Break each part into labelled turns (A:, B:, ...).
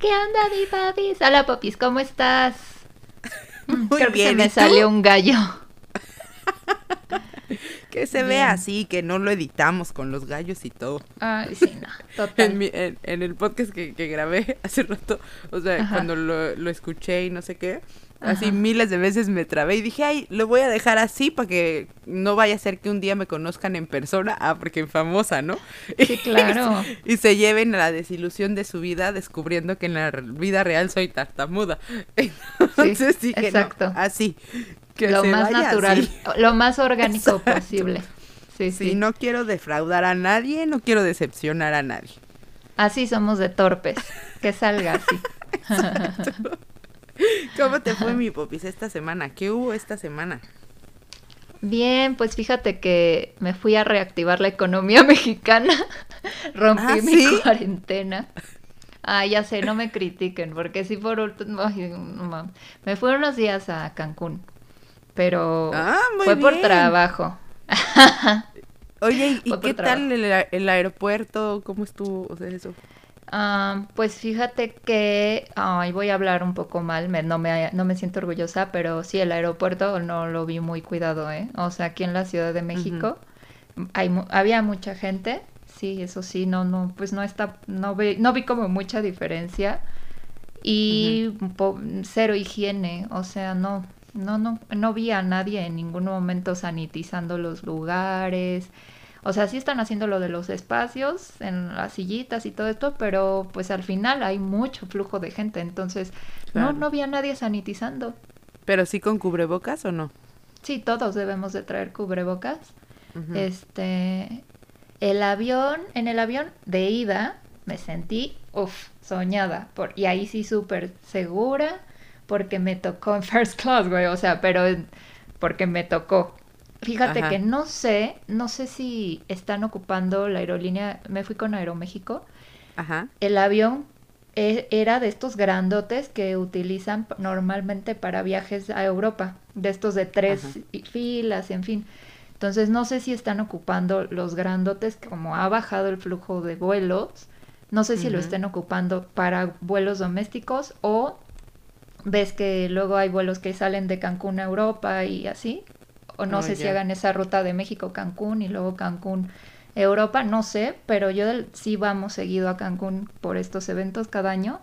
A: ¿Qué onda, mi papis? Hola, papis, ¿cómo estás?
B: Muy
A: Creo que
B: bien,
A: se me salió un gallo.
B: Que se vea así, que no lo editamos con los gallos y todo.
A: Ay, sí, no,
B: En, mi- en- en el podcast que, que grabé hace rato, o sea,
A: Ajá.
B: cuando lo, lo escuché y no sé qué, así
A: Ajá.
B: miles de veces me trabé y dije, ay, lo voy a dejar así para que no vaya a ser que un día me conozcan en persona, ah, porque famosa, ¿no?
A: Sí, claro.
B: y se lleven a la desilusión de su vida descubriendo que en la vida real soy tartamuda. Entonces dije, no,
A: exacto.
B: así. Que
A: lo
B: se
A: más
B: vaya
A: natural,
B: así.
A: lo más orgánico
B: Exacto.
A: posible. Sí,
B: Sí,
A: sí.
B: no quiero defraudar a nadie, no quiero decepcionar a nadie.
A: Así somos de torpes. Que salga así.
B: ¿Cómo te fue mi popis esta semana? ¿Qué hubo esta semana?
A: Bien, pues fíjate que me fui a reactivar la economía mexicana. Rompí
B: ¿Ah,
A: mi
B: sí?
A: cuarentena. Ah, ya sé, no me critiquen, porque sí por último, ay, no mames. me fui unos días a Cancún, pero
B: Ah, muy
A: fue por trabajo.
B: Oye, ¿y- ¿y
A: Fue por
B: qué tal el aeropuerto? ¿Cómo estuvo? O sea, eso.
A: Ah, pues fíjate que, ay, voy a hablar un poco mal, me- no, me, no me siento orgullosa, pero sí, el aeropuerto no lo vi muy cuidado, ¿eh? O sea, aquí en la Ciudad de México hay, había mucha gente, sí, eso sí, no, no, pues no está, no vi, no vi como mucha diferencia y po- cero higiene, o sea, no, no, no, no vi a nadie en ningún momento sanitizando los lugares. O sea, sí están haciendo lo de los espacios en las sillitas y todo esto, pero pues al final hay mucho flujo de gente, entonces
B: Claro.
A: no, no vi a nadie sanitizando.
B: ¿Pero sí con cubrebocas o no?
A: Sí, todos debemos de traer cubrebocas. Este, el avión, en el avión de ida me sentí, uff, soñada, por, y ahí sí súper segura, porque me tocó en first class, güey, o sea, pero porque me tocó. Fíjate
B: Ajá.
A: que no sé, no sé si están ocupando la aerolínea, me fui con Aeroméxico,
B: Ajá.
A: el avión e- era de estos grandotes que utilizan normalmente para viajes a Europa, de estos de tres
B: Ajá.
A: filas, en fin. Entonces no sé si están ocupando los grandotes, como ha bajado el flujo de vuelos, no sé si lo estén ocupando para vuelos domésticos o ves que luego hay vuelos que salen de Cancún a Europa y así, o no
B: Oh,
A: sé si hagan esa ruta de México Cancún y luego Cancún Europa, no sé, pero yo del- sí vamos seguido a Cancún por estos eventos cada año.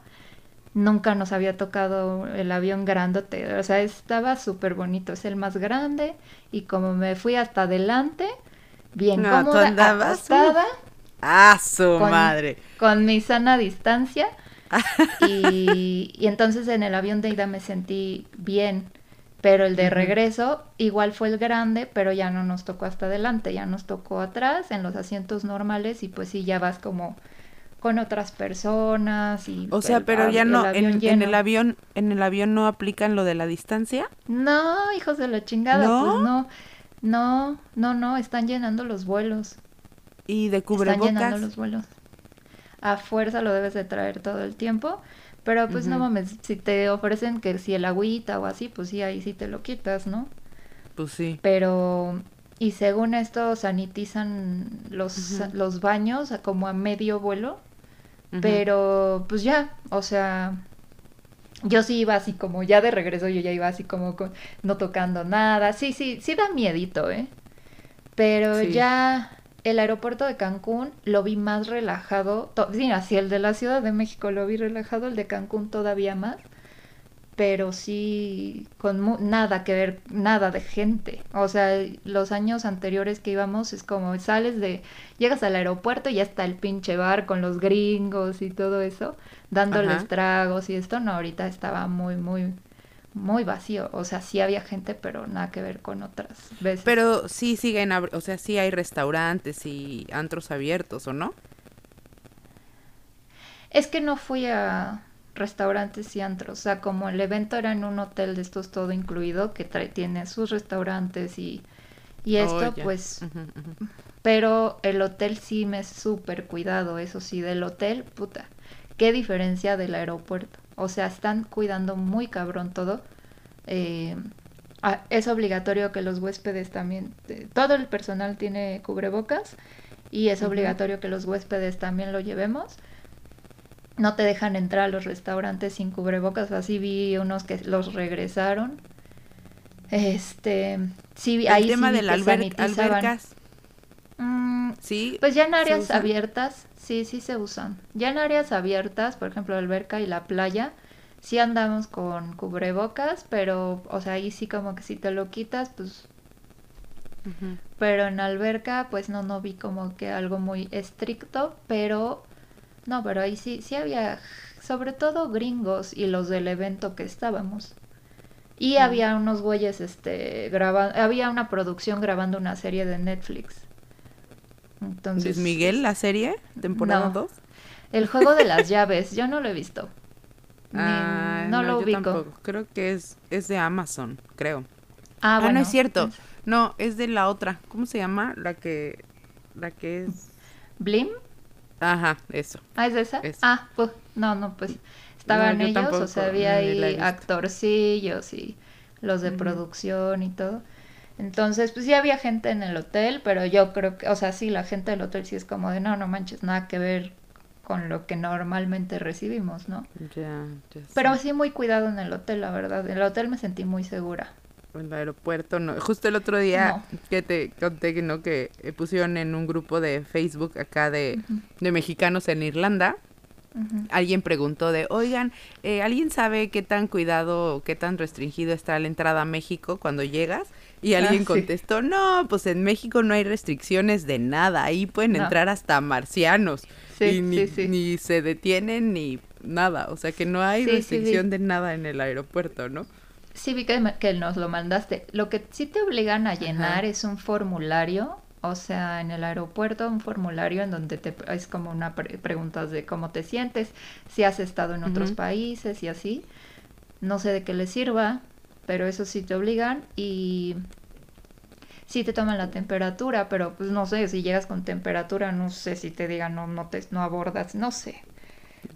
A: Nunca nos había tocado el avión grandote, o sea, estaba súper bonito, es el más grande y como me fui hasta adelante, bien
B: No,
A: cómoda,
B: andabas,
A: acostada,
B: ¡Ah, su
A: Con-
B: madre!
A: con mi sana distancia y, y entonces en el avión de ida me sentí bien, pero el de regreso igual fue el grande, pero ya no nos tocó hasta adelante, ya nos tocó atrás en los asientos normales y pues sí, ya vas como con otras personas y
B: O sea,
A: el
B: pero ya
A: el
B: no, en, el avión, en el avión no aplican lo de la distancia.
A: No, hijos de la chingada,
B: ¿No?
A: pues no, no, no, no, están llenando los vuelos.
B: Y de
A: Están llenando
B: cubrebocas.
A: los vuelos. A fuerza lo debes de traer todo el tiempo. Pero pues no mames, si te ofrecen que si el agüita o así, pues sí, ahí sí te lo quitas, ¿no?
B: Pues sí.
A: Pero, y según esto, sanitizan los, los baños a como a medio vuelo. Pero, pues ya, o sea, yo sí iba así como, ya de regreso yo ya iba así como con- no tocando nada. Sí, sí, sí da miedito, ¿eh? Pero
B: Sí.
A: ya el aeropuerto de Cancún lo vi más relajado. Sí, así el de la Ciudad de México lo vi relajado, el de Cancún todavía más. Pero sí, con mu- nada que ver, nada de gente. O sea, los años anteriores que íbamos es como sales de, llegas al aeropuerto y ya está el pinche bar con los gringos y todo eso, dándoles
B: Ajá.
A: tragos y esto. No, ahorita estaba muy, muy, muy vacío. O sea, sí había gente, pero nada que ver con otras veces.
B: Pero sí siguen, o sea, sí hay restaurantes y antros abiertos, ¿o no?
A: Es que no fui a restaurantes y antros, o sea, como el evento era en un hotel de estos todo incluido, que trae, tiene sus restaurantes y, y esto,
B: Oh, ya.
A: pues, pero el hotel sí me es súper cuidado, eso sí, del hotel, puta, qué diferencia del aeropuerto, o sea, están cuidando muy cabrón todo, eh, es obligatorio que los huéspedes también, eh, todo el personal tiene cubrebocas y es obligatorio que los huéspedes también lo llevemos. no te dejan entrar a los restaurantes sin cubrebocas, así vi unos que los regresaron. Este, sí,
B: el tema de las albercas.
A: Mm, sí. Pues ya en áreas abiertas, sí, sí se usan. Ya en áreas abiertas, por ejemplo, alberca y la playa, sí andamos con cubrebocas, pero, o sea, ahí sí como que si te lo quitas, pues... Pero en alberca, pues no, no vi como que algo muy estricto, pero... No, pero ahí sí, sí había, sobre todo gringos y los del evento que estábamos. Y había unos güeyes, este, grabando, había una producción grabando una serie de Netflix.
B: Entonces, Miguel, la serie? ¿Temporada 2?
A: El juego de las llaves, yo no lo he visto.
B: Ah, no, lo ubico. Creo que es, es de Amazon, creo. Ah, bueno. Ah, no es cierto. No, es de la otra. ¿Cómo se llama? La que, la que es...
A: ¿Blim?
B: Ajá, eso.
A: Ah, ¿es esa? Ah, pues, no, no, pues estaban ellos, o sea, había ahí actorcillos y los de producción y todo. Entonces, pues sí había gente en el hotel, pero yo creo que, o sea, sí, la gente del hotel sí es como de, no, no manches, nada que ver con lo que normalmente recibimos, ¿no? Ya, ya Pero sí muy cuidado en el hotel, la verdad. En el hotel me sentí muy segura.
B: En el aeropuerto, no. Justo el otro día que te conté ¿no? que pusieron en un grupo de Facebook acá de, de mexicanos en Irlanda Alguien preguntó de, oigan, eh, ¿alguien sabe qué tan cuidado, qué tan restringido está la entrada a México cuando llegas? Y ah, alguien contestó, no, pues en México no hay restricciones de nada, ahí pueden entrar hasta marcianos. y ni, se detienen ni nada, o sea que no hay restricción de nada en el aeropuerto, ¿no?
A: Sí, vi que, nos lo mandaste. Lo que sí te obligan a llenar es un formulario o sea, en el aeropuerto un formulario en donde te es como una preguntas de cómo te sientes, si has estado en otros países y así. No sé de qué les sirva, pero eso sí te obligan y sí te toman la temperatura, pero pues no sé, si llegas con temperatura, no sé si te digan no no te no abordas, no sé.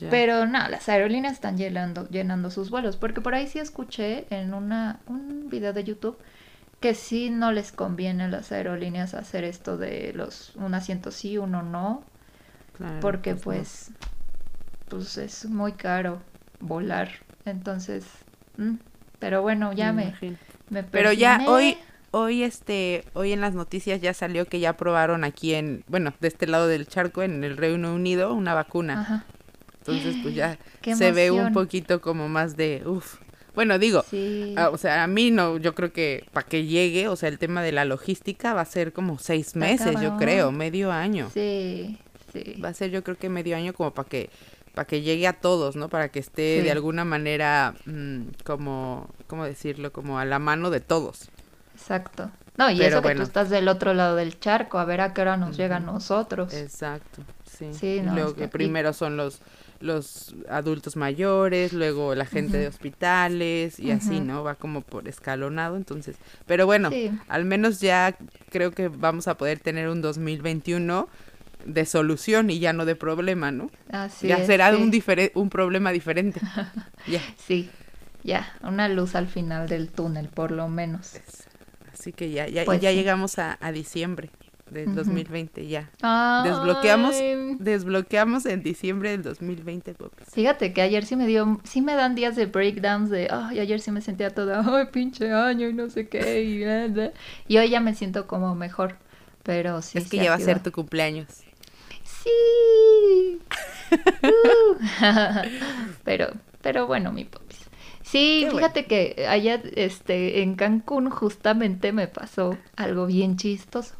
A: Pero nada, las aerolíneas están llenando llenando sus vuelos, porque por ahí sí escuché en una un video de YouTube que sí no les conviene a las aerolíneas hacer esto de los un asiento sí, uno no, porque pues, pues, es muy caro volar, entonces, mm, pero bueno, ya me, me,
B: Pero ya hoy hoy este hoy en las noticias ya salió que ya aprobaron aquí en bueno de este lado del charco en el Reino Unido una vacuna. Entonces pues ya se ve un poquito como más de uff bueno, digo, ah, o sea, a mí no, yo creo que para que llegue, o sea, el tema de la logística va a ser como seis meses, yo creo, medio año.
A: Sí, sí.
B: Va a ser yo creo que medio año como para que para que llegue a todos, ¿no? Para que esté de alguna manera mm, como, ¿cómo decirlo? Como a la mano de todos.
A: Exacto. No, y eso que tú estás del otro lado del charco, a ver a qué hora nos llega a nosotros.
B: Exacto, sí. sí no, Luego que primero son los los adultos mayores, luego la gente de hospitales y así, ¿no? Va como por escalonado, entonces, pero bueno, al menos ya creo que vamos a poder tener un 2021 de solución y ya no de problema, ¿no? Así ya será un, un problema diferente.
A: ya. Sí, ya, una luz al final del túnel, por lo menos.
B: Así que ya, ya, pues ya llegamos a, a diciembre del 2020 ya. Desbloqueamos desbloqueamos en diciembre del 2020,
A: Fíjate que ayer sí me dio sí me dan días de breakdowns de, ay, ayer sí me sentía toda, ay, pinche año y no sé qué y, y hoy ya me siento como mejor, pero sí.
B: Es que ya va a ser tu cumpleaños.
A: Sí. Uh. pero pero bueno, mi popis. Sí, fíjate que allá este en Cancún justamente me pasó algo bien chistoso.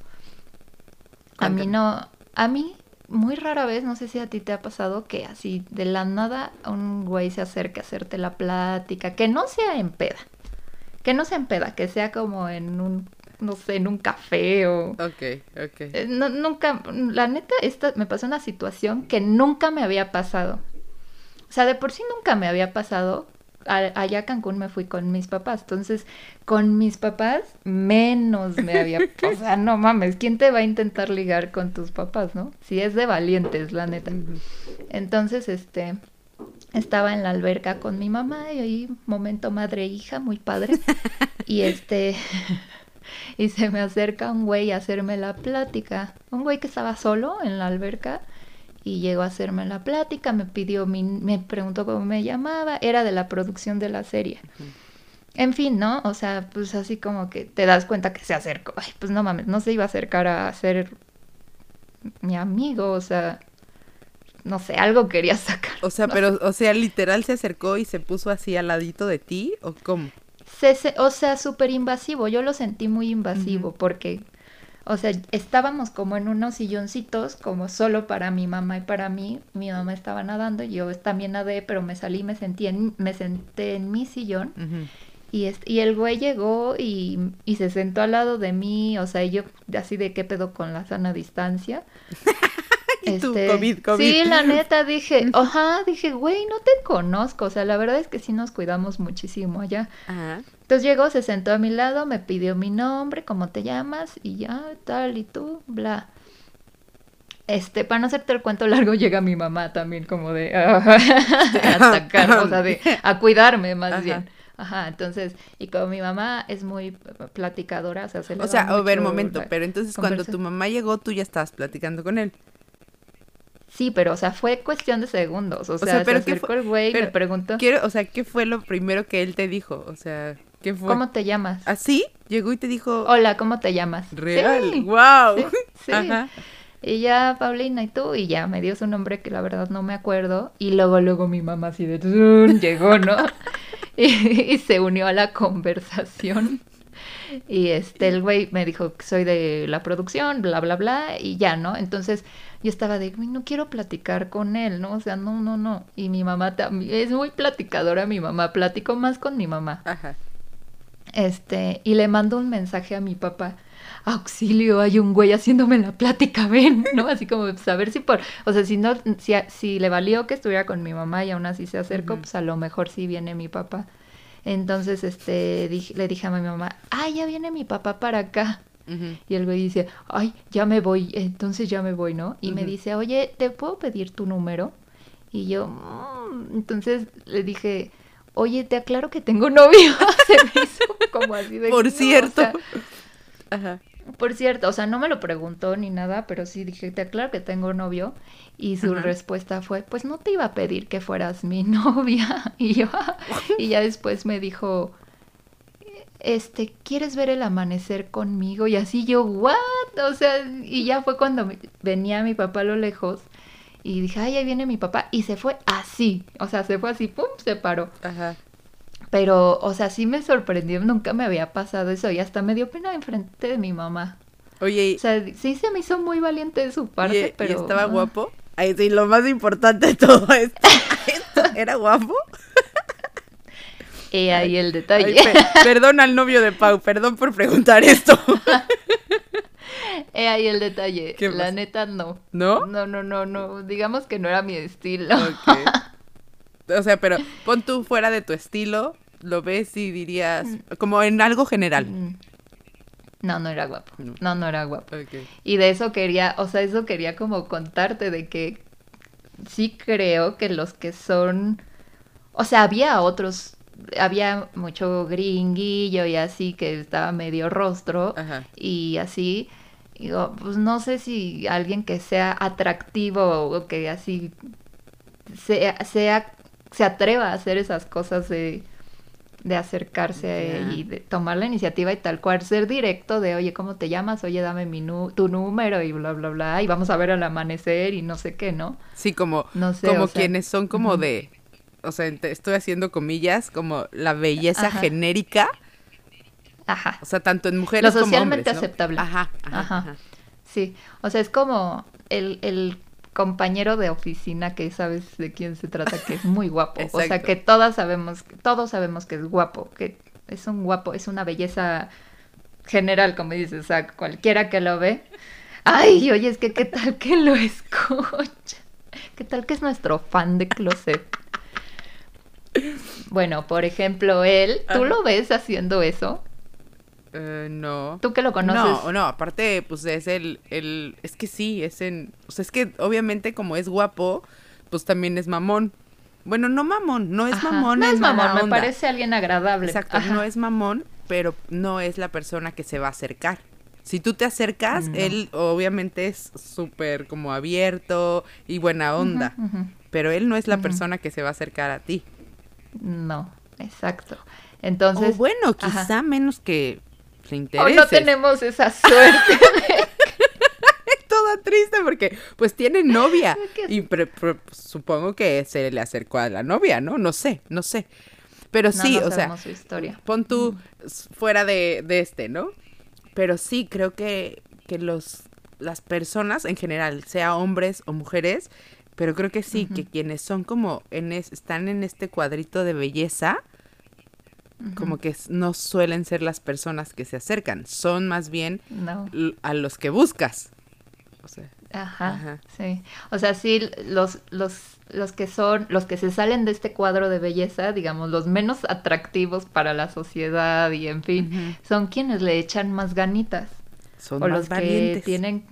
A: A mí no, a mí muy rara vez, no sé si a ti te ha pasado que así de la nada un güey se acerque a hacerte la plática, que no sea en peda, que no sea en peda, que sea como en un, no sé, en un café o...
B: Ok, ok.
A: Eh, nunca, la neta, esta me pasó una situación que nunca me había pasado. O sea, de por sí nunca me había pasado allá a Cancún me fui con mis papás. Entonces, con mis papás, menos me había. o sea, no mames, ¿quién te va a intentar ligar con tus papás, no? Si es de valientes, la neta. Entonces, este. Estaba en la alberca con mi mamá y ahí, momento madre-hija, muy padre. y este. y se me acerca un güey a hacerme la plática. Un güey que estaba solo en la alberca y llegó a hacerme la plática, me pidió, mi, me preguntó cómo me llamaba, era de la producción de la serie. En fin, ¿no? O sea, pues así como que te das cuenta que se acercó. Ay, pues no mames, no se iba a acercar a ser mi amigo, o sea, no sé, algo quería sacar.
B: O sea, pero, o sea, literal se acercó y se puso así al ladito de ti, ¿o cómo?
A: Se, o sea, súper invasivo, yo lo sentí muy invasivo porque o sea, estábamos como en unos silloncitos, como solo para mi mamá y para mí. Mi mamá estaba nadando, yo también nadé, pero me salí, me sentí en, me senté en mi sillón. Y, y el güey llegó y, y, se sentó al lado de mí, o sea, yo así de qué pedo con la sana distancia.
B: este, COVID, COVID.
A: Sí, la neta, dije, ajá, dije, güey, no te conozco, o sea, la verdad es que sí nos cuidamos muchísimo allá. Ajá. Entonces llegó, se sentó a mi lado, me pidió mi nombre, cómo te llamas, y ya, tal, y tú, bla. Este, para no hacerte el cuento largo, llega mi mamá también como de a atacar, o sea, de a cuidarme más bien. Ajá, entonces, y como mi mamá es muy platicadora, o sea, se le
B: O sea, a ver, momento, pero entonces cuando tu mamá llegó, tú ya estabas platicando con él.
A: Sí, pero, o sea, fue cuestión de segundos. O sea, pero se acercó el güey me preguntó.
B: Quiero, o sea, ¿qué fue lo primero que él te dijo? O sea, ¿qué fue?
A: ¿Cómo te llamas?
B: ¿Así? ¿Ah, Llegó y te dijo.
A: Hola, ¿cómo te llamas?
B: Real. wow.
A: Sí, Ajá. Y ya, Paulina, ¿y tú? Y ya me dio su nombre que la verdad no me acuerdo. Y luego, luego mi mamá así de llegó, ¿no? y, se unió a la conversación. Y este, el güey me dijo que soy de la producción, bla, bla, bla, y ya, ¿no? Entonces yo estaba de, no quiero platicar con él, ¿no? O sea, no, no, no. Y mi mamá también, es muy platicadora mi mamá, platico más con mi mamá. Ajá. Este, y le mando un mensaje a mi papá auxilio, hay un güey haciéndome la plática, ven, ¿no? Así como saber si por, o sea, si no, si, si le valió que estuviera con mi mamá y aún así se acercó, pues a lo mejor sí viene mi papá. Entonces, este, le dije a mi mamá, ay, ya viene mi papá para acá. Y el güey dice, ay, ya me voy, entonces ya me voy, ¿no? Y me dice, oye, ¿te puedo pedir tu número? Y yo, mm", entonces le dije, oye, te aclaro que tengo novio. Se me hizo como así de...
B: Por cierto. Ajá.
A: Por cierto, o sea, no me lo preguntó ni nada, pero sí dije, te aclaro que tengo novio. Y su respuesta fue, pues no te iba a pedir que fueras mi novia. Y yo, y ya después me dijo, este, ¿quieres ver el amanecer conmigo? Y así yo, ¿what? O sea, y ya fue cuando venía mi papá a lo lejos y dije, ay, ahí viene mi papá. Y se fue así, o sea, se fue así, pum, se paró. Ajá. Pero, o sea, sí me sorprendió, nunca me había pasado eso y hasta me dio pena enfrente de mi mamá. Oye, o sea, sí se me hizo muy valiente de su parte, pero...
B: ¿y estaba guapo? Ay, sí, lo más importante de todo esto, ¿era guapo?
A: Y ahí el detalle.
B: perdón al novio de Pau, perdón por preguntar esto.
A: He ahí el detalle. La neta, no.
B: ¿No?
A: No, no, no, no. Digamos que no era mi estilo.
B: O sea, pero pon tú fuera de tu estilo, lo ves y dirías, mm. como en algo general. Mm.
A: No, no era guapo. No, no era guapo. Y de eso quería, o sea, eso quería como contarte de que sí creo que los que son, o sea, había otros había mucho gringuillo y así que estaba medio rostro y así. Digo pues no sé si alguien que sea atractivo o que así sea, sea se atreva a hacer esas cosas de, de acercarse y de tomar la iniciativa y tal cual ser directo de oye cómo te llamas oye dame mi tu número y bla bla bla y vamos a ver al amanecer y no sé qué no
B: sí como no sé, como quienes son como de o sea, estoy haciendo comillas, como la belleza genérica. Ajá. O sea, tanto en mujeres como hombres. Lo socialmente
A: aceptable. Ajá ajá, Sí, o sea, es como el, el compañero de oficina que sabes de quién se trata, que es muy guapo. o sea, que todas sabemos, todos sabemos que es guapo, que es un guapo, es una belleza general, como dices, o sea, cualquiera que lo ve. Ay, oye, es que qué tal que lo escucha. ¿Qué tal que es nuestro fan de closet? Bueno, por ejemplo, él, ¿tú lo ves haciendo eso?
B: Eh, no.
A: ¿Tú que lo conoces?
B: No, no, aparte, pues es el, el, es que sí, es en, o sea, es que obviamente como es guapo, pues también es mamón. Bueno, no mamón, no es mamón.
A: No es mamón, me parece alguien agradable.
B: Exacto, no es mamón, pero no es la persona que se va a acercar. Si tú te acercas, él obviamente es súper como abierto y buena onda, pero él no es la persona que se va a acercar a ti.
A: No, exacto. Entonces,
B: o bueno, quizá menos que le interese.
A: no tenemos esa suerte.
B: Toda triste porque pues tiene novia y supongo que se le acercó a la novia, ¿no? No sé, no sé. Pero sí, o sea, pon tú fuera de, de, este, ¿no? Pero sí, creo que, que los, las personas en general, sea hombres o mujeres, pero creo que sí, que quienes son como, en están en este cuadrito de belleza, como que no suelen ser las personas que se acercan, son más bien a los que buscas.
A: O sea, ajá, sí. O sea, sí, los, los, los que son, los que se salen de este cuadro de belleza, digamos, los menos atractivos para la sociedad y en fin, son quienes le echan más ganitas. Son o los que tienen,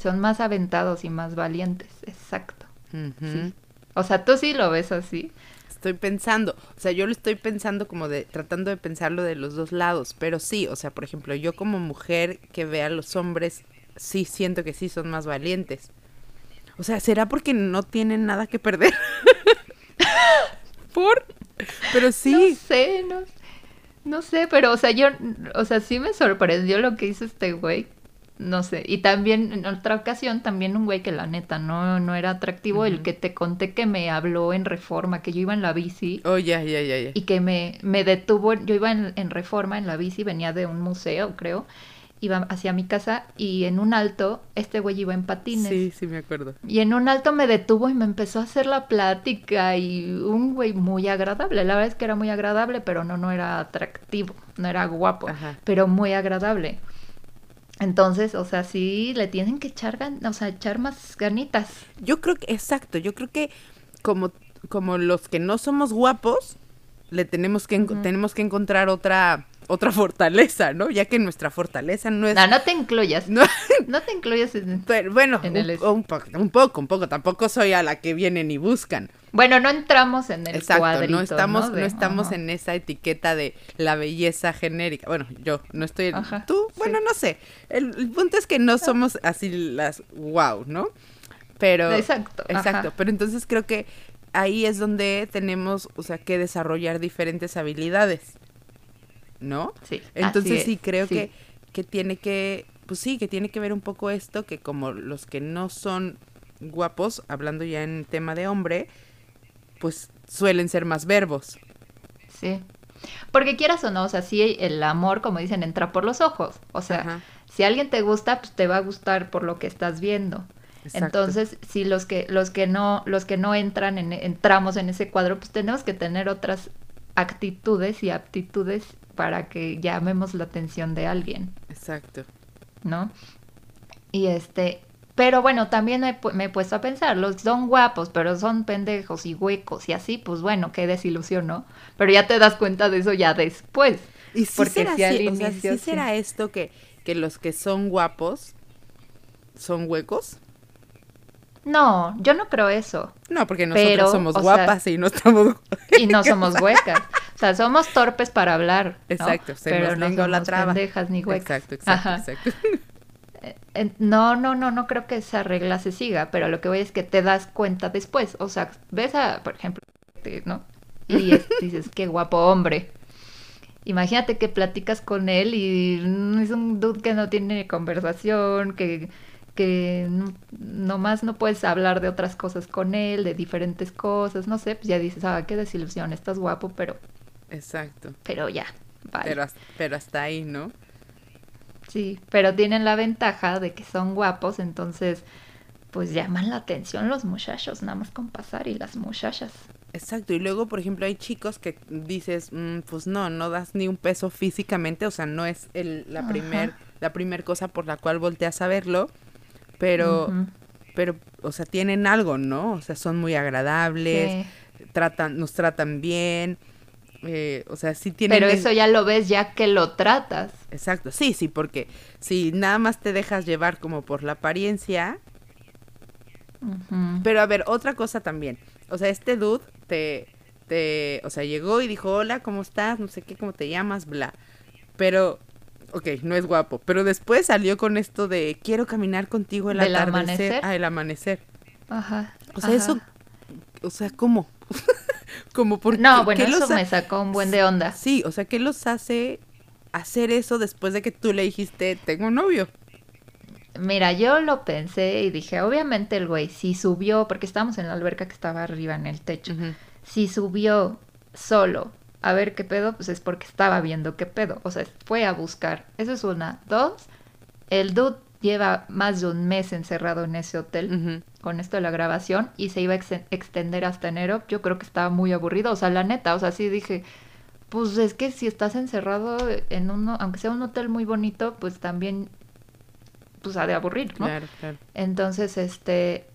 A: son más aventados y más valientes, exacto. O sea, tú sí lo ves así
B: estoy pensando, o sea, yo lo estoy pensando como de, tratando de pensarlo de los dos lados, pero sí, o sea, por ejemplo, yo como mujer que ve a los hombres, sí siento que sí son más valientes. O sea, ¿será porque no tienen nada que perder? ¿Por? Pero sí.
A: No sé, no, no sé, pero, o sea, yo, o sea, sí me sorprendió lo que hizo este güey no sé. Y también, en otra ocasión, también un güey que la neta no, no era atractivo, el que te conté que me habló en Reforma, que yo iba en la bici.
B: Oh, ya, ya, ya,
A: Y que me, me detuvo, yo iba en, en Reforma, en la bici, venía de un museo, creo iba hacia mi casa y en un alto este güey iba en patines.
B: Sí, sí, me acuerdo.
A: Y en un alto me detuvo y me empezó a hacer la plática y un güey muy agradable. La verdad es que era muy agradable, pero no, no era atractivo, no era guapo, pero muy agradable. Entonces, o sea, sí le tienen que echar, o sea, echar más ganitas.
B: Yo creo que, exacto, yo creo que como, como los que no somos guapos, le tenemos que, tenemos que encontrar otra otra fortaleza, ¿no? Ya que nuestra fortaleza no es...
A: No, no te incluyas. No, no te incluyas en,
B: Pero, bueno, un, un, poco, un poco, un poco. Tampoco soy a la que vienen y buscan.
A: Bueno, no entramos en el
B: Exacto, no estamos, ¿no? estamos en esa etiqueta de la belleza genérica. Bueno, yo no estoy... Tú, bueno, no sé. El, punto es que no somos así las wow, ¿no? Pero...
A: Exacto.
B: Exacto. Pero entonces creo que ahí es donde tenemos, o sea, que desarrollar diferentes habilidades. ¿no?
A: Sí.
B: Entonces sí creo que que tiene que pues sí, que tiene que ver un poco esto que como los que no son guapos, hablando ya en tema de hombre, pues suelen ser más verbos.
A: Sí. Porque quieras o no, o sea, sí el amor, como dicen, entra por los ojos. O sea, si alguien te gusta, pues te va a gustar por lo que estás viendo. Entonces, si los que los que no los que no entran en entramos en ese cuadro, pues tenemos que tener otras actitudes y aptitudes para que llamemos la atención de alguien.
B: Exacto.
A: ¿No? Y este, pero bueno, también me, he puesto a pensar, los son guapos, pero son pendejos y huecos y así, pues bueno, qué desilusión, ¿no? Pero ya te das cuenta de eso ya después.
B: Y sí será así, será esto que, que los que son guapos son huecos.
A: No, yo no creo eso.
B: No, porque nosotros somos guapas y no estamos...
A: Y no somos huecas. O sea, somos torpes para hablar.
B: Exacto,
A: pero no somos la traba. pendejas ni huecas. Exacto, exacto, exacto. Eh, no, no, no, no creo que esa regla se siga, pero lo que voy es que te das cuenta después. O sea, ves a, por ejemplo, ¿no? Y dices, qué guapo hombre. Imagínate que platicas con él y es un dude que no tiene conversación, que que no, nomás no puedes hablar de otras cosas con él, de diferentes cosas, no sé, pues ya dices, ah, qué desilusión, estás guapo, pero...
B: Exacto.
A: Pero ya,
B: vale. Pero, pero hasta ahí, ¿no?
A: Sí, pero tienen la ventaja de que son guapos, entonces pues llaman la atención los muchachos, nada más con pasar y las muchachas.
B: Exacto, y luego, por ejemplo, hay chicos que dices, mm, pues no, no das ni un peso físicamente, o sea, no es el, la primer, la primer cosa por la cual volteas a verlo, pero, pero, o sea, tienen algo, ¿no? O sea, son muy agradables, tratan, nos tratan bien, eh, o sea, sí tienen...
A: Pero eso ya lo ves ya que lo tratas.
B: Exacto, sí, sí, porque si nada más te dejas llevar como por la apariencia... Pero a ver, otra cosa también. O sea, este dude te, te, o sea, llegó y dijo, hola, ¿cómo estás? No sé qué, ¿cómo te llamas? Bla. Pero ok, no es guapo, pero después salió con esto de quiero caminar contigo el atardecer amanecer? el amanecer. Ajá. O sea, eso, o sea, ¿cómo? Como porque
A: No, bueno, eso me sacó un buen de onda.
B: Sí, o sea, ¿qué los hace hacer eso después de que tú le dijiste, tengo un novio?
A: Mira, yo lo pensé y dije, obviamente el güey si subió, porque estábamos en la alberca que estaba arriba en el techo, si subió solo a ver qué pedo, pues es porque estaba viendo qué pedo, o sea, fue a buscar. Eso es una. Dos, el dude lleva más de un mes encerrado en ese hotel con esto de la grabación y se iba a extender hasta enero. Yo creo que estaba muy aburrido, o sea, la neta, o sea, sí dije, pues es que si estás encerrado en uno, aunque sea un hotel muy bonito, pues también pues ha de aburrir, ¿no? Claro, claro. Entonces, este,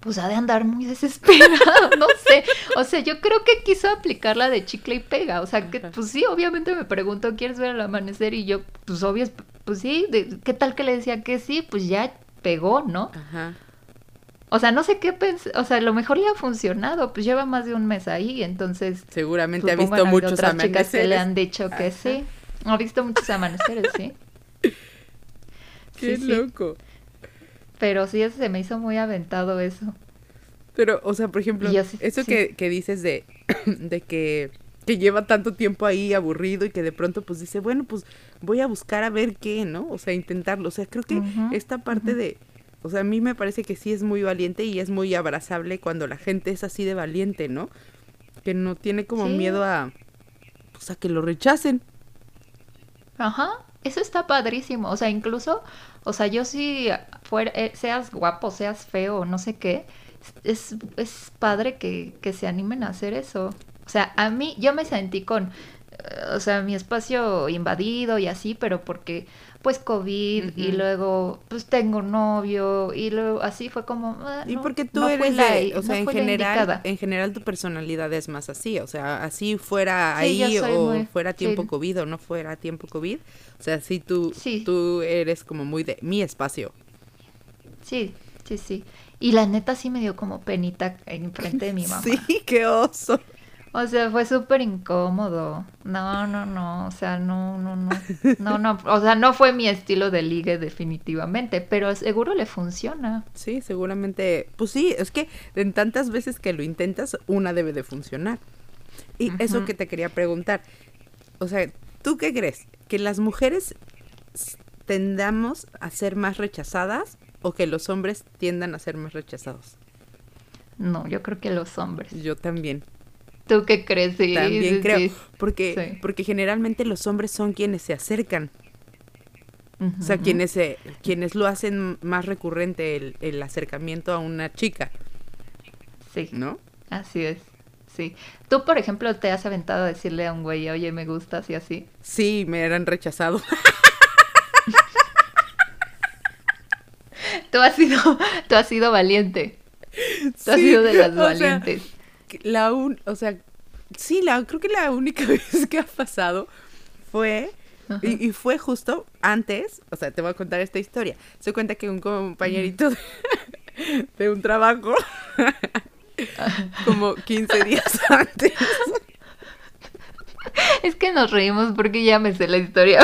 A: pues ha de andar muy desesperado, no sé. O sea, yo creo que quiso aplicar la de chicle y pega. O sea, que pues sí, obviamente me preguntó, ¿quieres ver el amanecer? Y yo, pues obvio, pues sí, ¿qué tal que le decía que sí? Pues ya pegó, ¿no? Ajá. O sea, no sé qué pensé, o sea, a lo mejor le ha funcionado, pues lleva más de un mes ahí, entonces...
B: Seguramente ha visto muchos otras chicas que
A: le han dicho que sí. Ha visto muchos amaneceres, sí.
B: Qué loco.
A: Pero sí, se me hizo muy aventado eso.
B: Pero, o sea, por ejemplo, eso Que, que, dices de, de que, que, lleva tanto tiempo ahí aburrido y que de pronto pues dice, bueno, pues voy a buscar a ver qué, ¿no? O sea, intentarlo. O sea, creo que esta parte de, o sea, a mí me parece que sí es muy valiente y es muy abrazable cuando la gente es así de valiente, ¿no? Que no tiene como miedo a, pues, a que lo rechacen.
A: Ajá, eso está padrísimo. O sea, incluso, o sea, yo si fuera, eh, seas guapo, seas feo, no sé qué, es, es padre que, que se animen a hacer eso. O sea, a mí, yo me sentí con, o sea, mi espacio invadido y así, pero porque pues COVID y luego pues tengo novio y luego así fue como
B: ah, y porque tú eres la, o sea en general en general tu personalidad es más así o sea así fuera ahí o fuera tiempo COVID o no fuera tiempo COVID o sea sí tú tú eres como muy de mi espacio.
A: Sí sí sí. Y la neta sí me dio como penita en frente de mi mamá.
B: sí qué oso
A: o sea, fue súper incómodo. No, no, no. O sea, no, no, no. No, no. O sea, no fue mi estilo de ligue definitivamente, pero seguro le funciona.
B: Sí, seguramente. Pues sí, es que en tantas veces que lo intentas, una debe de funcionar. Y eso que te quería preguntar. O sea, ¿tú qué crees? ¿Que las mujeres tendamos a ser más rechazadas o que los hombres tiendan a ser más rechazados?
A: No, yo creo que los hombres.
B: Yo también.
A: ¿Tú qué crees? Sí,
B: También creo, porque, porque generalmente los hombres son quienes se acercan. o sea, quienes, se, quienes lo hacen más recurrente el, el acercamiento a una chica.
A: Sí. ¿No? Así es. Sí. Tú, por ejemplo, te has aventado a decirle a un güey, oye, me gustas y así.
B: Sí, me eran rechazado.
A: tú has sido, tú has sido valiente. Tú has sido de las valientes
B: la un, o sea, sí, la, creo que la única vez que ha pasado fue, y, fue justo antes, o sea, te voy a contar esta historia. Se cuenta que un compañerito de, un trabajo, como 15 días antes.
A: Es que nos reímos porque ya me sé la historia.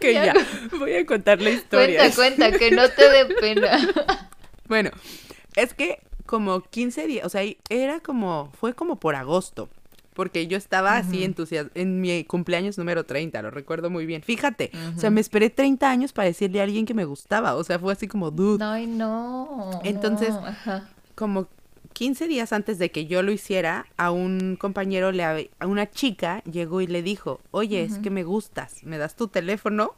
B: que ya, voy a contar la historia.
A: Cuenta, cuenta, que no te dé pena.
B: Bueno, es que como 15 días, o sea, era como, fue como por agosto, porque yo estaba así entusiasmada, en mi cumpleaños número 30, lo recuerdo muy bien. Fíjate, o sea, me esperé 30 años para decirle a alguien que me gustaba, o sea, fue así como, dude.
A: Ay, no.
B: Entonces, como 15 días antes de que yo lo hiciera, a un compañero, le, a una chica, llegó y le dijo, oye, es que me gustas, ¿me das tu teléfono?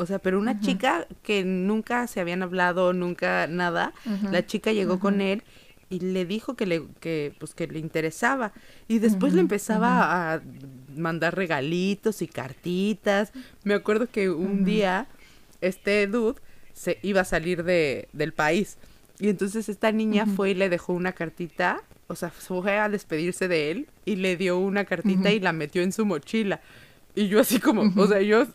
B: O sea, pero una chica que nunca se habían hablado, nunca nada, la chica llegó con él y le dijo que le, que, pues, que le interesaba. Y después le empezaba a mandar regalitos y cartitas. Me acuerdo que un día este dude se iba a salir de, del país. Y entonces esta niña fue y le dejó una cartita, o sea, fue a despedirse de él y le dio una cartita y la metió en su mochila. Y yo así como, o sea, yo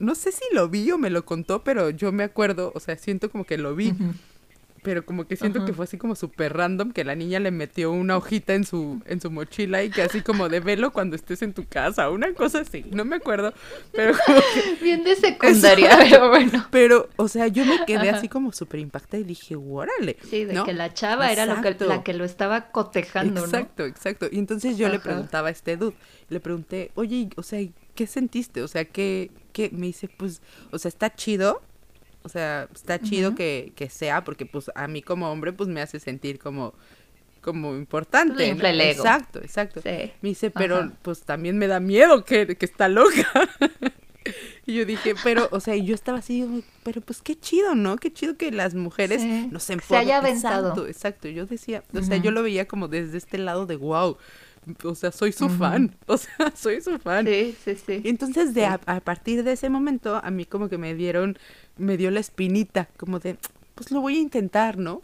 B: no, sé si lo vi o me lo contó, pero yo me acuerdo, o sea, siento como que lo vi. pero como que siento que fue así como súper random que la niña le metió una hojita en su en su mochila y que así como de velo cuando estés en tu casa, una cosa así, no me acuerdo, pero como que
A: bien de secundaria, pero bueno.
B: Pero o sea, yo me quedé así como súper impactada y dije, "Órale."
A: Sí, de que la chava era lo que, la que lo estaba cotejando,
B: Exacto, exacto. Y entonces yo le preguntaba a este dude, le pregunté, "Oye, o sea, ¿qué sentiste? O sea, ¿qué qué me dice, pues, o sea, está chido, o sea, está chido que, que, sea, porque pues a mí como hombre pues me hace sentir como como importante. Exacto, exacto. Me dice, pero pues también me da miedo que, que está loca. y yo dije, pero, o sea, yo estaba así, pero pues qué chido, ¿no? Qué chido que las mujeres nos
A: empoderan. Se haya aventado.
B: Exacto, exacto. Yo decía, o sea, yo lo veía como desde este lado de wow o sea, soy su fan, o sea, soy su fan.
A: Sí, sí, sí.
B: entonces, de a, partir de ese momento, a mí como que me dieron, me dio la espinita, como de, pues lo voy a intentar, ¿no?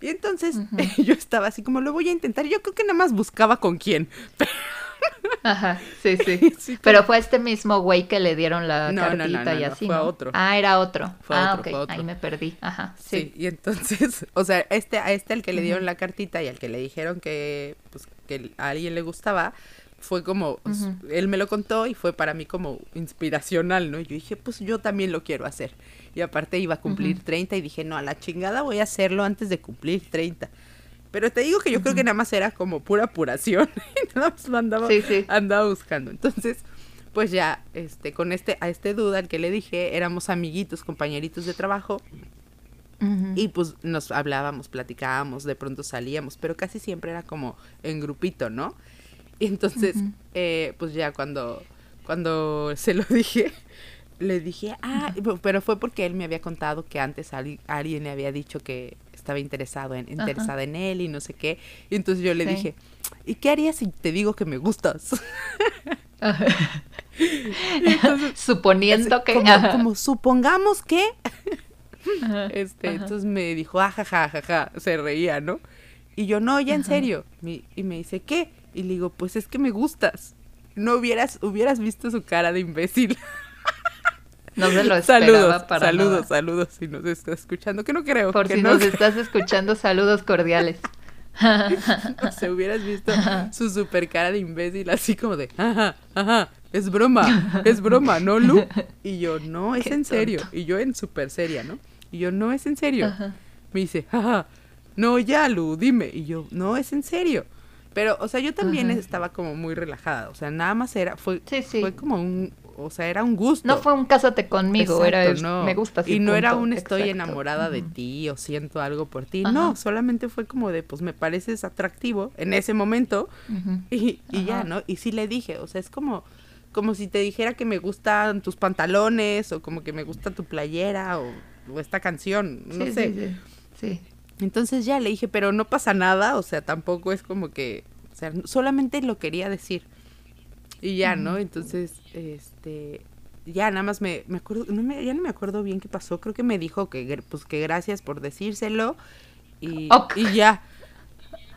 B: Y entonces yo estaba así como, lo voy a intentar, yo creo que nada más buscaba con quién.
A: Ajá, sí, sí. Pero fue este mismo güey que le dieron la cartita y así.
B: Fue a otro.
A: Ah, era otro. Fue ah, otro. Ahí me perdí. Ajá. Sí.
B: Y entonces, o sea, este, a este al que le dieron la cartita y al que le dijeron que, pues, que a alguien le gustaba, fue como, pues, él me lo contó y fue para mí como inspiracional, ¿no? Yo dije, pues yo también lo quiero hacer. Y aparte iba a cumplir 30 y dije, no, a la chingada voy a hacerlo antes de cumplir 30. Pero te digo que yo creo que nada más era como pura apuración. nada más lo andaba, andaba buscando. Entonces, pues ya, este, con este, a este duda al que le dije, éramos amiguitos, compañeritos de trabajo. Y pues nos hablábamos, platicábamos, de pronto salíamos, pero casi siempre era como en grupito, ¿no? Y entonces, eh, pues ya cuando, cuando se lo dije, le dije, ah, pero fue porque él me había contado que antes alguien le había dicho que estaba interesado en, interesada en él y no sé qué. Y entonces yo le dije, ¿y qué harías si te digo que me gustas?
A: Suponiendo que...
B: Como, supongamos que... este, entonces me dijo, ajajajaja, ah, se reía, ¿no? Y yo, no, ya en serio. y me dice, ¿qué? Y le digo, pues es que me gustas. No hubieras, hubieras visto su cara de imbécil.
A: No se lo esperaba
B: saludos,
A: para
B: Saludos, saludos, si nos estás escuchando, que no creo.
A: Por
B: si
A: nos estás escuchando, saludos cordiales.
B: Se hubieras visto su super cara de imbécil, así como de, ajá, ajá, es broma, es broma, ¿no, Lu? Y yo, no, es en serio. Y yo en super seria, ¿no? Y yo, no, es en serio. Me dice, ajá, no, ya, Lu, dime. Y yo, no, es en serio. Pero, o sea, yo también estaba como muy relajada. O sea, nada más era, fue, fue como un, o sea, era un gusto.
A: No fue un cásate conmigo, era me gusta.
B: Y no era un estoy enamorada de ti o siento algo por ti. No, solamente fue como de, pues me pareces atractivo en ese momento y, y ya, ¿no? Y sí le dije, o sea, es como, como si te dijera que me gustan tus pantalones o como que me gusta tu playera o, esta canción, no sé.
A: Sí, sí,
B: Entonces ya le dije, pero no pasa nada, o sea, tampoco es como que, o sea, solamente lo quería decir. Y ya, ¿no? Entonces, este, ya nada más me, me acuerdo, no me, ya no me acuerdo bien qué pasó, creo que me dijo que, pues, que gracias por decírselo y, y ya.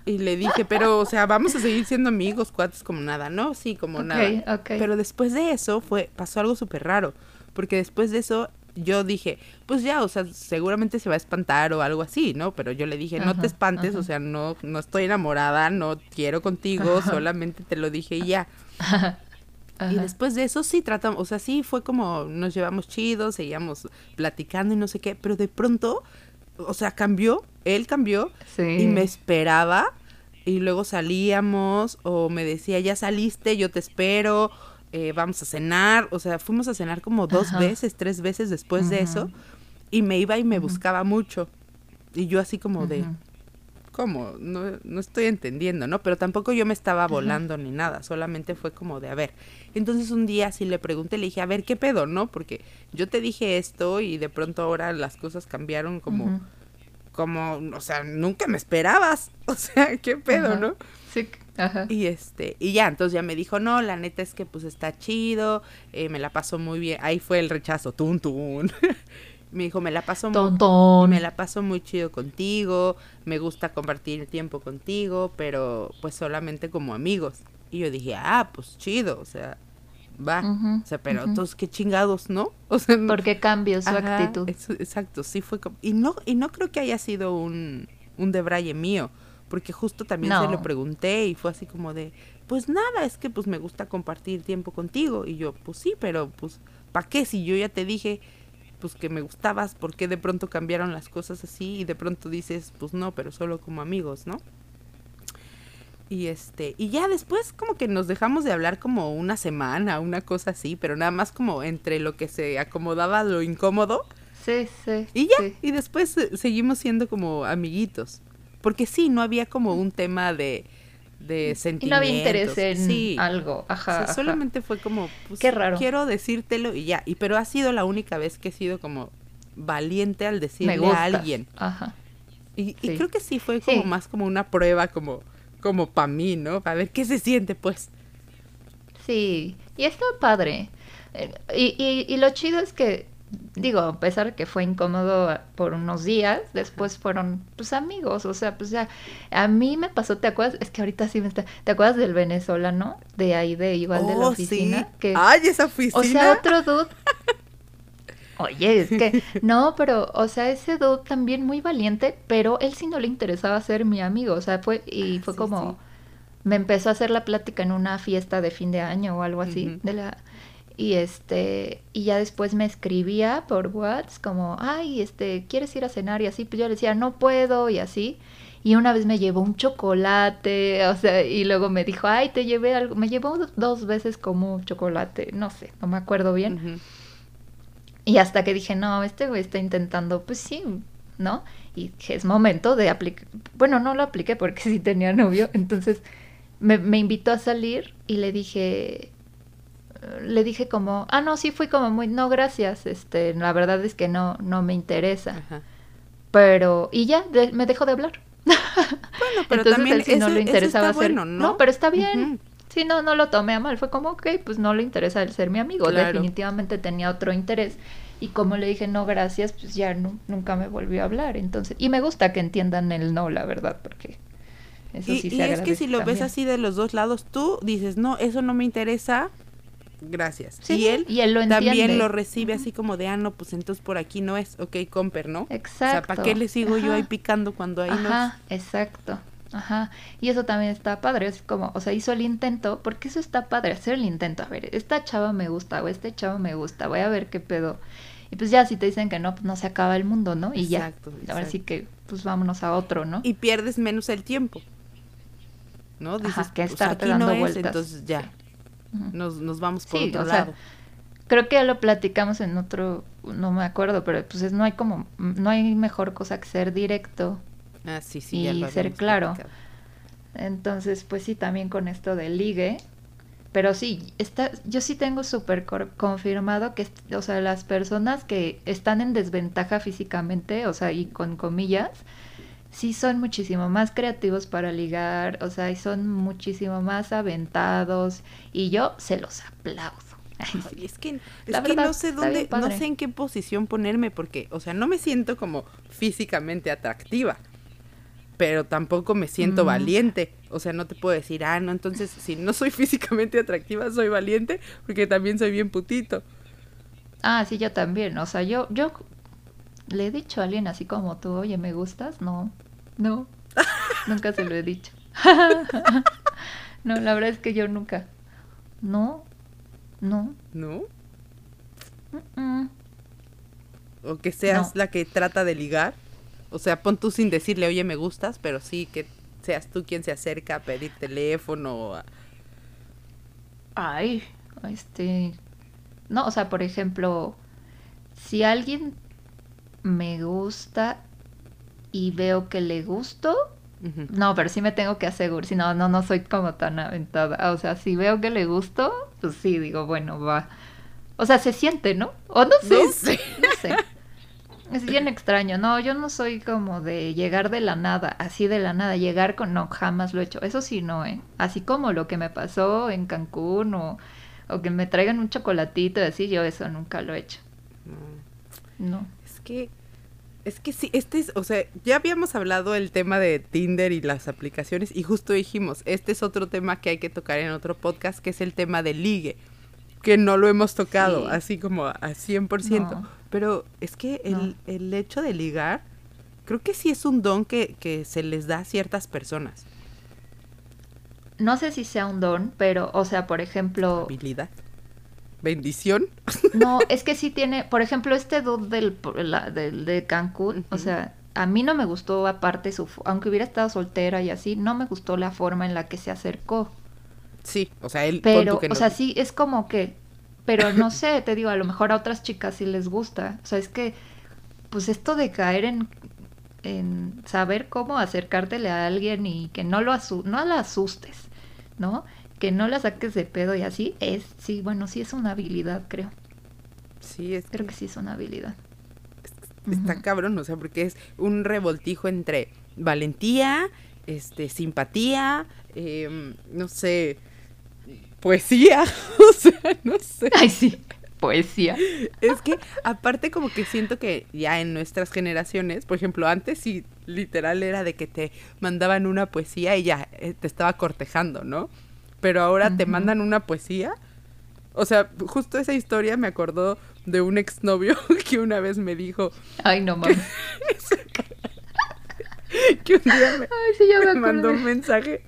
B: Y le dije, pero, o sea, vamos a seguir siendo amigos, cuates, como nada, ¿no? Sí, como nada. Pero después de eso fue, pasó algo súper raro, porque después de eso yo dije, pues ya, o sea, seguramente se va a espantar o algo así, ¿no? Pero yo le dije, no te espantes, o sea, no, no estoy enamorada, no quiero contigo, solamente te lo dije y ya. Y después de eso sí tratamos, o sea, sí fue como nos llevamos chidos, seguíamos platicando y no sé qué, pero de pronto, o sea, cambió, él cambió y me esperaba y luego salíamos o me decía, ya saliste, yo te espero, eh, vamos a cenar, o sea, fuimos a cenar como dos veces, tres veces después de eso y me iba y me buscaba mucho y yo así como de, ¿cómo? No, no estoy entendiendo, ¿no? Pero tampoco yo me estaba volando ni nada, solamente fue como de, a ver. Entonces un día sí le pregunté, le dije, a ver, ¿qué pedo, no? Porque yo te dije esto y de pronto ahora las cosas cambiaron como, como, o sea, nunca me esperabas, o sea, ¿qué pedo, no?
A: Sí, Ajá.
B: Y este, y ya, entonces ya me dijo, no, la neta es que pues está chido, eh, me la pasó muy bien. Ahí fue el rechazo, tun tun. Me dijo, me la paso muy, me la paso muy chido contigo, me gusta compartir tiempo contigo, pero pues solamente como amigos. Y yo dije, ah, pues chido, o sea, va. o sea, pero entonces qué chingados, ¿no? O sea,
A: porque cambió su actitud.
B: exacto, sí fue como, y no y no creo que haya sido un un debraye mío, porque justo también se lo pregunté y fue así como de, pues nada, es que pues me gusta compartir tiempo contigo y yo, pues sí, pero pues ¿para qué si yo ya te dije pues que me gustabas, por qué de pronto cambiaron las cosas así y de pronto dices, pues no, pero solo como amigos, ¿no? Y este, y ya después como que nos dejamos de hablar como una semana, una cosa así, pero nada más como entre lo que se acomodaba lo incómodo.
A: Sí, sí.
B: Y ya, y después eh, seguimos siendo como amiguitos. Porque sí, no había como un tema de, de sentimientos. Y no había interés
A: en algo, ajá,
B: Solamente fue como,
A: pues, Qué raro.
B: quiero decírtelo y ya. Y pero ha sido la única vez que he sido como valiente al decirle a alguien.
A: Ajá.
B: Y, y, creo que sí fue como más como una prueba, como como para mí, ¿no? A ver qué se siente, pues.
A: Sí, y está padre. Eh, y, y, lo chido es que, digo, a pesar de que fue incómodo por unos días, después fueron, pues, amigos. O sea, pues ya, a mí me pasó, ¿te acuerdas? Es que ahorita sí me está, ¿te acuerdas del venezolano? De ahí, de igual de la oh, oficina.
B: Sí. Que, Ay, esa oficina.
A: O sea, otro dude Oye, es que no, pero, o sea, ese dude también muy valiente, pero él sí no le interesaba ser mi amigo, o sea, fue, y fue como, me empezó a hacer la plática en una fiesta de fin de año o algo así, de la, y este, y ya después me escribía por WhatsApp como, ay, este, ¿quieres ir a cenar? Y así, pues yo le decía, no puedo, y así, y una vez me llevó un chocolate, o sea, y luego me dijo, ay, te llevé algo, me llevó dos veces como chocolate, no sé, no me acuerdo bien. Y hasta que dije, no, este güey está intentando, pues sí, ¿no? Y es momento de aplicar. Bueno, no lo apliqué porque sí tenía novio. Entonces me, me, invitó a salir y le dije, le dije como, ah, no, sí fui como muy, no, gracias, este, la verdad es que no, no me interesa. Pero, y ya, me dejó de hablar.
B: Bueno, pero también él, no le interesaba hacer, ¿no?
A: ¿no? pero está bien. Sí, no, no lo tomé a mal. Fue como, ok, pues no le interesa el ser mi amigo. Definitivamente tenía otro interés. Y como le dije no, gracias, pues ya nunca me volvió a hablar. Entonces, y me gusta que entiendan el no, la verdad, porque
B: eso y, sí se Y es que si lo ves así de los dos lados, tú dices, no, eso no me interesa, gracias. y él,
A: y él lo
B: también lo recibe así como de, ah, no, pues entonces por aquí no es, ok, comper, ¿no?
A: Exacto. O
B: sea, ¿para qué le sigo yo ahí picando cuando ahí no
A: es? exacto. Ajá, y eso también está padre, es como, o sea, hizo el intento, porque eso está padre, hacer el intento, a ver, esta chava me gusta o este chavo me gusta, voy a ver qué pedo. Y pues ya si te dicen que no, pues no se acaba el mundo, ¿no? Y ya, ahora sí que, pues vámonos a otro, ¿no?
B: Y pierdes menos el tiempo, ¿no? Dices, que pues aquí no es, entonces ya, nos, nos vamos por otro lado.
A: creo que ya lo platicamos en otro, no me acuerdo, pero pues es, no hay como, no hay mejor cosa que ser directo
B: Ah, sí, sí,
A: y ser claro. Entonces, pues sí, también con esto del ligue. Pero sí, está, yo sí tengo súper confirmado que, o sea, las personas que están en desventaja físicamente, o sea, y con comillas, sí son muchísimo más creativos para ligar, o sea, y son muchísimo más aventados, y yo se los aplaudo.
B: es que, es que no sé dónde, no sé en qué posición ponerme, porque, o sea, no me siento como físicamente atractiva pero tampoco me siento mm. valiente. O sea, no te puedo decir, ah, no, entonces si no soy físicamente atractiva, soy valiente, porque también soy bien putito.
A: Ah, sí, yo también. O sea, yo, yo le he dicho a alguien así como tú, oye, ¿me gustas? No, no, nunca se lo he dicho. no, la verdad es que yo nunca. No, no.
B: ¿No? O que seas la que trata de ligar. O sea, pon tú sin decirle, oye, me gustas, pero sí que seas tú quien se acerca a pedir teléfono.
A: Ay, este... No, o sea, por ejemplo, si alguien me gusta y veo que le gusto, no, pero sí me tengo que asegurar, si no, no, no soy como tan aventada. O sea, si veo que le gusto, pues sí, digo, bueno, va. O sea, se siente, ¿no? O no sé. No sé. No sé. Es bien extraño, no, yo no soy como de llegar de la nada, así de la nada, llegar con, no, jamás lo he hecho, eso sí no, ¿eh? Así como lo que me pasó en Cancún o, o que me traigan un chocolatito y así, yo eso nunca lo he hecho. No.
B: Es que, es que sí, este es, o sea, ya habíamos hablado el tema de Tinder y las aplicaciones y justo dijimos, este es otro tema que hay que tocar en otro podcast, que es el tema del ligue que no lo hemos tocado, así como a 100%. Pero es que el, el, hecho de ligar, creo que sí es un don que, que se les da a ciertas personas.
A: No sé si sea un don, pero, o sea, por ejemplo...
B: Habilidad. Bendición.
A: No, es que sí tiene, por ejemplo, este dude del, del de Cancún, o sea, a mí no me gustó aparte su, aunque hubiera estado soltera y así, no me gustó la forma en la que se acercó.
B: Sí, o sea, él...
A: Pero, o sea, sí, es como que, pero no sé, te digo, a lo mejor a otras chicas sí les gusta. O sea, es que, pues esto de caer en, en saber cómo acercártele a alguien y que no lo asu no la asustes, ¿no? Que no la saques de pedo y así, es, sí, bueno, sí es una habilidad, creo.
B: Sí, es
A: Creo que, sí es una habilidad.
B: Está cabrón, o sea, porque es un revoltijo entre valentía, este, simpatía, em, no sé, poesía, o sea, no sé.
A: Ay, sí, poesía.
B: Es que aparte como que siento que ya en nuestras generaciones, por ejemplo, antes sí literal era de que te mandaban una poesía y ya eh, te estaba cortejando, ¿no? Pero ahora te mandan una poesía. O sea, justo esa historia me acordó de un exnovio que una vez me dijo.
A: Ay, no mames.
B: que un día me, me mandó un mensaje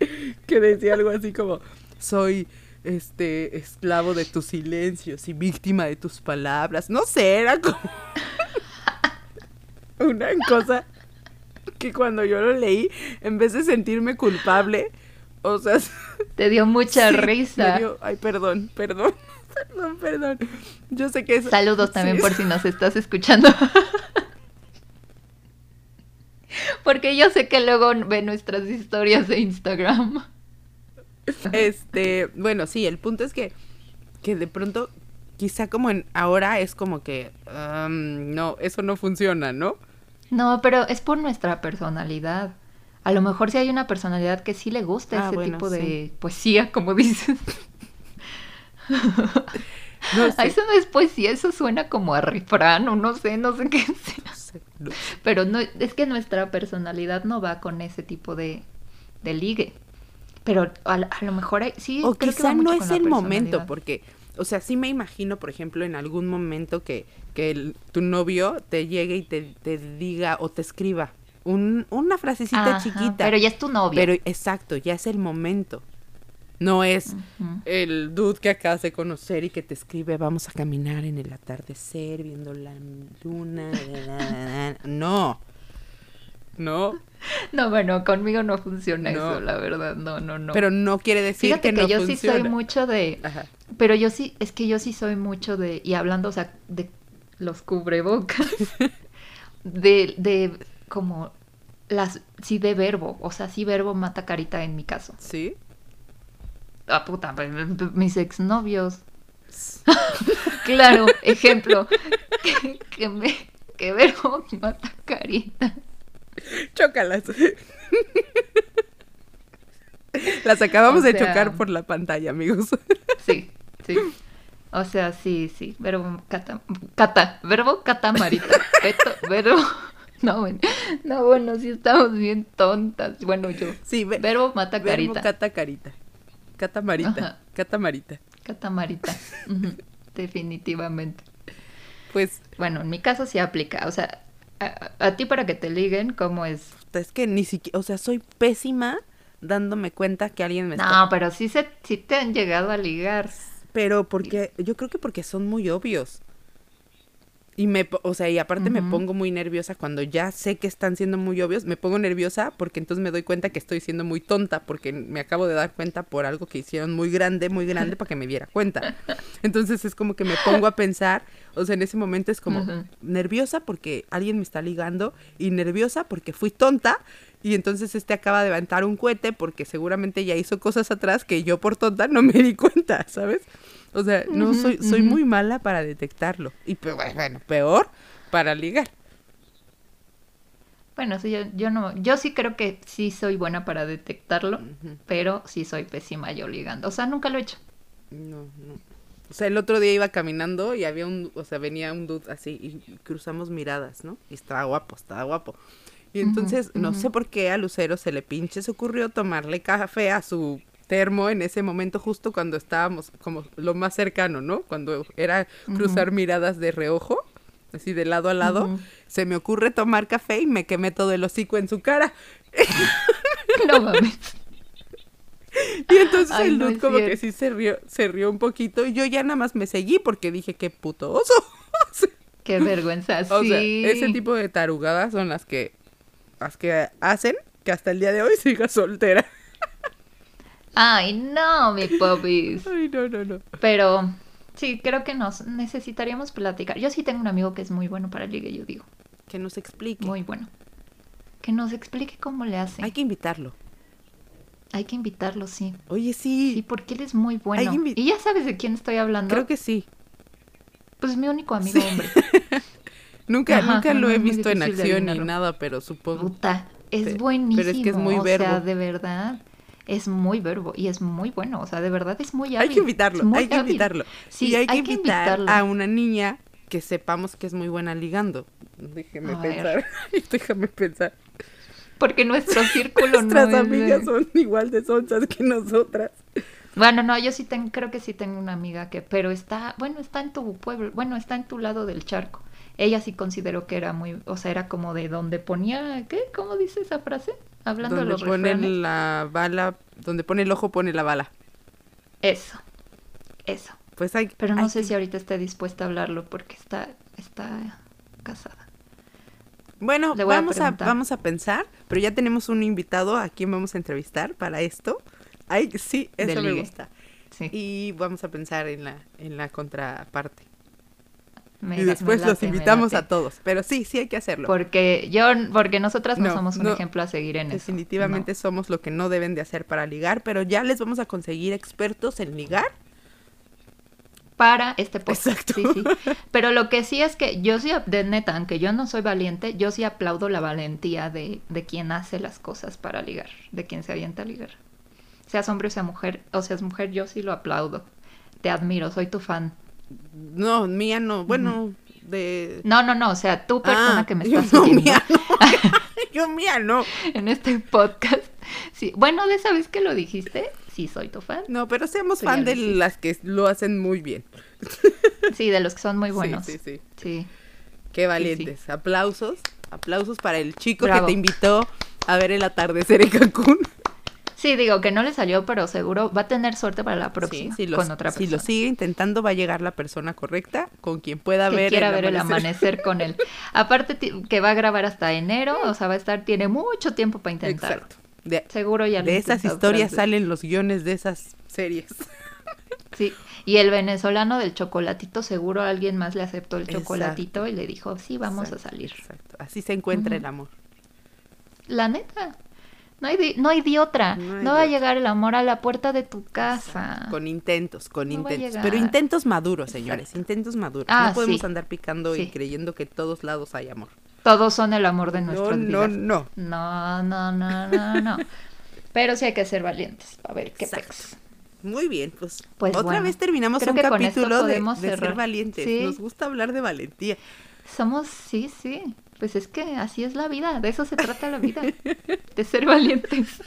B: que decía algo así como: Soy este, esclavo de tus silencios y víctima de tus palabras. No sé, era como una cosa que cuando yo lo leí, en vez de sentirme culpable, o sea...
A: Te dio mucha risa.
B: ay, perdón, perdón, perdón, perdón. Yo sé que es...
A: Saludos también por si nos estás escuchando. Porque yo sé que luego ve nuestras historias de Instagram.
B: Este, bueno, sí, el punto es que, que de pronto, quizá como en ahora es como que, no, eso no funciona, ¿no?
A: No, pero es por nuestra personalidad. A lo mejor si hay una personalidad que sí le gusta ah, ese tipo de poesía, como dices. No Eso no es poesía, eso suena como a refrán o no sé, no sé qué sea. Pero no, es que nuestra personalidad no va con ese tipo de, de ligue. Pero a, lo mejor sí.
B: O quizá no es el momento, porque, o sea, sí me imagino, por ejemplo, en algún momento que, que tu novio te llegue y te, te diga o te escriba un, una frasecita chiquita.
A: Pero ya es tu novio.
B: Pero exacto, ya es el momento. No es el dude que acabas de conocer y que te escribe, vamos a caminar en el atardecer viendo la luna. no. No.
A: No, bueno, conmigo no funciona eso, la verdad, no, no, no.
B: Pero no quiere decir
A: Fíjate
B: que,
A: yo sí soy mucho de... Pero yo sí, es que yo sí soy mucho de... Y hablando, o sea, de los cubrebocas, de, de como las... Sí, de verbo, o sea, sí verbo mata carita en mi caso.
B: ¿Sí?
A: Ah, puta, pues, mis exnovios. claro, ejemplo. que, que, me, que verbo mata carita.
B: Chócalas. Las acabamos de chocar por la pantalla, amigos.
A: Sí, sí. O sea, sí, sí. Verbo cata, cata verbo catamarita. verbo. No, bueno, no, bueno, sí estamos bien tontas. Bueno, yo.
B: Sí,
A: verbo mata carita.
B: Verbo cata carita. Catamarita. Catamarita.
A: Catamarita. Definitivamente.
B: Pues.
A: Bueno, en mi caso sí aplica. O sea, a, ti para que te liguen, ¿cómo es?
B: Es que ni siquiera, o sea, soy pésima dándome cuenta que alguien me
A: no, está... No, pero sí, se, sí te han llegado a ligar.
B: Pero porque, yo creo que porque son muy obvios. Y me, o sea, y aparte me pongo muy nerviosa cuando ya sé que están siendo muy obvios, me pongo nerviosa porque entonces me doy cuenta que estoy siendo muy tonta porque me acabo de dar cuenta por algo que hicieron muy grande, muy grande para que me diera cuenta. Entonces es como que me pongo a pensar, o sea, en ese momento es como nerviosa porque alguien me está ligando y nerviosa porque fui tonta y entonces este acaba de levantar un cohete porque seguramente ya hizo cosas atrás que yo por tonta no me di cuenta, ¿sabes? O sea, no soy, soy muy mala para detectarlo. Y bueno, peor para ligar.
A: Bueno, sí, yo, yo no, yo sí creo que sí soy buena para detectarlo, pero sí soy pésima yo ligando. O sea, nunca lo he hecho.
B: No, no. O sea, el otro día iba caminando y había un, o sea, venía un dude así y cruzamos miradas, ¿no? Y estaba guapo, estaba guapo. Y entonces, no sé por qué a Lucero se le pinche, se ocurrió tomarle café a su termo en ese momento justo cuando estábamos como lo más cercano, ¿no? Cuando era cruzar miradas de reojo, así de lado a lado, se me ocurre tomar café y me quemé todo el hocico en su cara.
A: No mames.
B: Y entonces el dude como que sí se rió, se rió un poquito y yo ya nada más me seguí porque dije, qué puto oso.
A: qué vergüenza,
B: o sea, ese tipo de tarugadas son las que, las que hacen que hasta el día de hoy siga soltera.
A: Ay, no, mi popis.
B: Ay, no, no, no.
A: Pero sí, creo que nos necesitaríamos platicar. Yo sí tengo un amigo que es muy bueno para el ligue, yo digo.
B: Que nos explique.
A: Muy bueno. Que nos explique cómo le hace.
B: Hay que invitarlo.
A: Hay que invitarlo, sí.
B: Oye, sí.
A: Sí, porque él es muy bueno. ¿Y ya sabes de quién estoy hablando?
B: Creo que sí.
A: Pues es mi único amigo hombre.
B: nunca, nunca lo he visto en acción ni nada, pero supongo.
A: Puta, es buenísimo. Pero es que es muy verbo. O sea, de verdad es muy verbo y es muy bueno, o sea, de verdad es muy hábil.
B: Hay que invitarlo, hay que invitarlo. Sí, y hay, que, invitar a una niña que sepamos que es muy buena ligando. Déjeme pensar, déjame pensar.
A: Porque nuestro círculo
B: Nuestras amigas son igual de sonchas que nosotras.
A: Bueno, no, yo sí tengo, creo que sí tengo una amiga que, pero está, bueno, está en tu pueblo, bueno, está en tu lado del charco. Ella sí consideró que era muy, o sea, era como de donde ponía, ¿qué? ¿Cómo dice esa frase? Hablando
B: donde
A: de los
B: pone la bala, donde pone el ojo pone la bala.
A: Eso, eso.
B: Pues hay,
A: Pero no sé si ahorita esté dispuesta a hablarlo porque está, está casada.
B: Bueno, vamos a, vamos a pensar, pero ya tenemos un invitado a quien vamos a entrevistar para esto. Ay, sí, eso me gusta. Y vamos a pensar en la, en la contraparte y después los invitamos a todos. Pero sí, sí hay que hacerlo.
A: Porque yo, porque nosotras no, somos un ejemplo a seguir en
B: eso. Definitivamente somos lo que no deben de hacer para ligar, pero ya les vamos a conseguir expertos en ligar.
A: Para este puesto. Exacto. Sí, sí. Pero lo que sí es que yo sí, de neta, aunque yo no soy valiente, yo sí aplaudo la valentía de, de quien hace las cosas para ligar, de quien se avienta a ligar. Seas hombre o sea mujer, o seas mujer, yo sí lo aplaudo. Te admiro, soy tu fan.
B: No, mía no. Bueno, de...
A: No, no, no. O sea, tú persona
B: ah,
A: que me estás
B: yo, no, Mía no. yo mía no.
A: En este podcast. Sí. Bueno, de esa vez que lo dijiste, sí soy tu fan.
B: No, pero seamos fan de las que lo hacen muy bien.
A: Sí, de los que son muy buenos.
B: Sí, sí,
A: sí.
B: Qué valientes. Aplausos. Aplausos para el chico que te invitó a ver el atardecer en Cancún.
A: Sí, digo que no le salió, pero seguro va a tener suerte para la próxima si con otra persona.
B: Si lo sigue intentando, va a llegar la persona correcta con quien pueda
A: que
B: ver,
A: quiera el, ver amanecer. el amanecer con él. Aparte que va a grabar hasta enero, o sea, va a estar, tiene mucho tiempo para intentarlo. Exacto. De, seguro ya
B: De esas historias salen los guiones de esas series.
A: Sí, y el venezolano del chocolatito, seguro alguien más le aceptó el chocolatito y le dijo, sí, vamos a salir.
B: Exacto, así se encuentra el amor.
A: La neta. No hay, no hay de otra. No, va a llegar el amor a la puerta de tu casa.
B: Con intentos, con intentos. Pero intentos maduros, señores. Intentos maduros. Ah, no podemos andar picando y creyendo que todos lados hay amor.
A: Todos son el amor de nuestras
B: no,
A: vidas.
B: No,
A: no. No, no, no, no, Pero sí hay que ser valientes. A ver qué pex.
B: Muy bien, pues, pues otra vez terminamos un capítulo de, ser valientes. Nos gusta hablar de valentía.
A: Somos, sí, sí. Pues es que así es la vida, de eso se trata la vida, de ser valientes.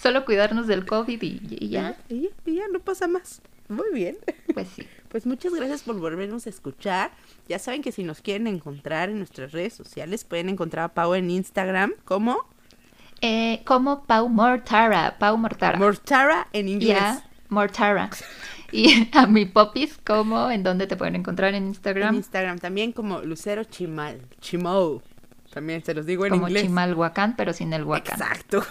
A: Solo cuidarnos del COVID y, ya.
B: Y, ya no pasa más. Muy bien.
A: Pues sí.
B: Pues muchas gracias por volvernos a escuchar. Ya saben que si nos quieren encontrar en nuestras redes sociales, pueden encontrar a Pau en Instagram como...
A: Eh, como Pau Mortara, Pau Mortara.
B: Mortara en inglés.
A: Ya, Mortara. Y a mi popis, como ¿En dónde te pueden encontrar en Instagram?
B: En Instagram también como Lucero Chimal. Chimou. También se los digo en inglés.
A: Como Chimalhuacán, pero sin el huacán.
B: Exacto.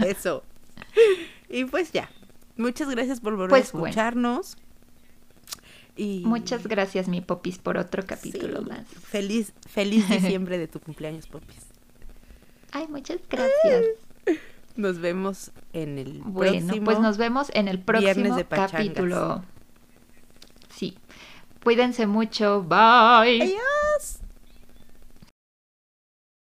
B: Eso. Y pues ya. Muchas gracias por volver a pues escucharnos.
A: Y... Muchas gracias, mi popis, por otro capítulo más.
B: Feliz, feliz diciembre de tu cumpleaños, popis.
A: Ay, muchas gracias.
B: Nos vemos en el
A: bueno, pues nos vemos en el próximo capítulo. Sí. Cuídense mucho. Bye.
B: Adiós.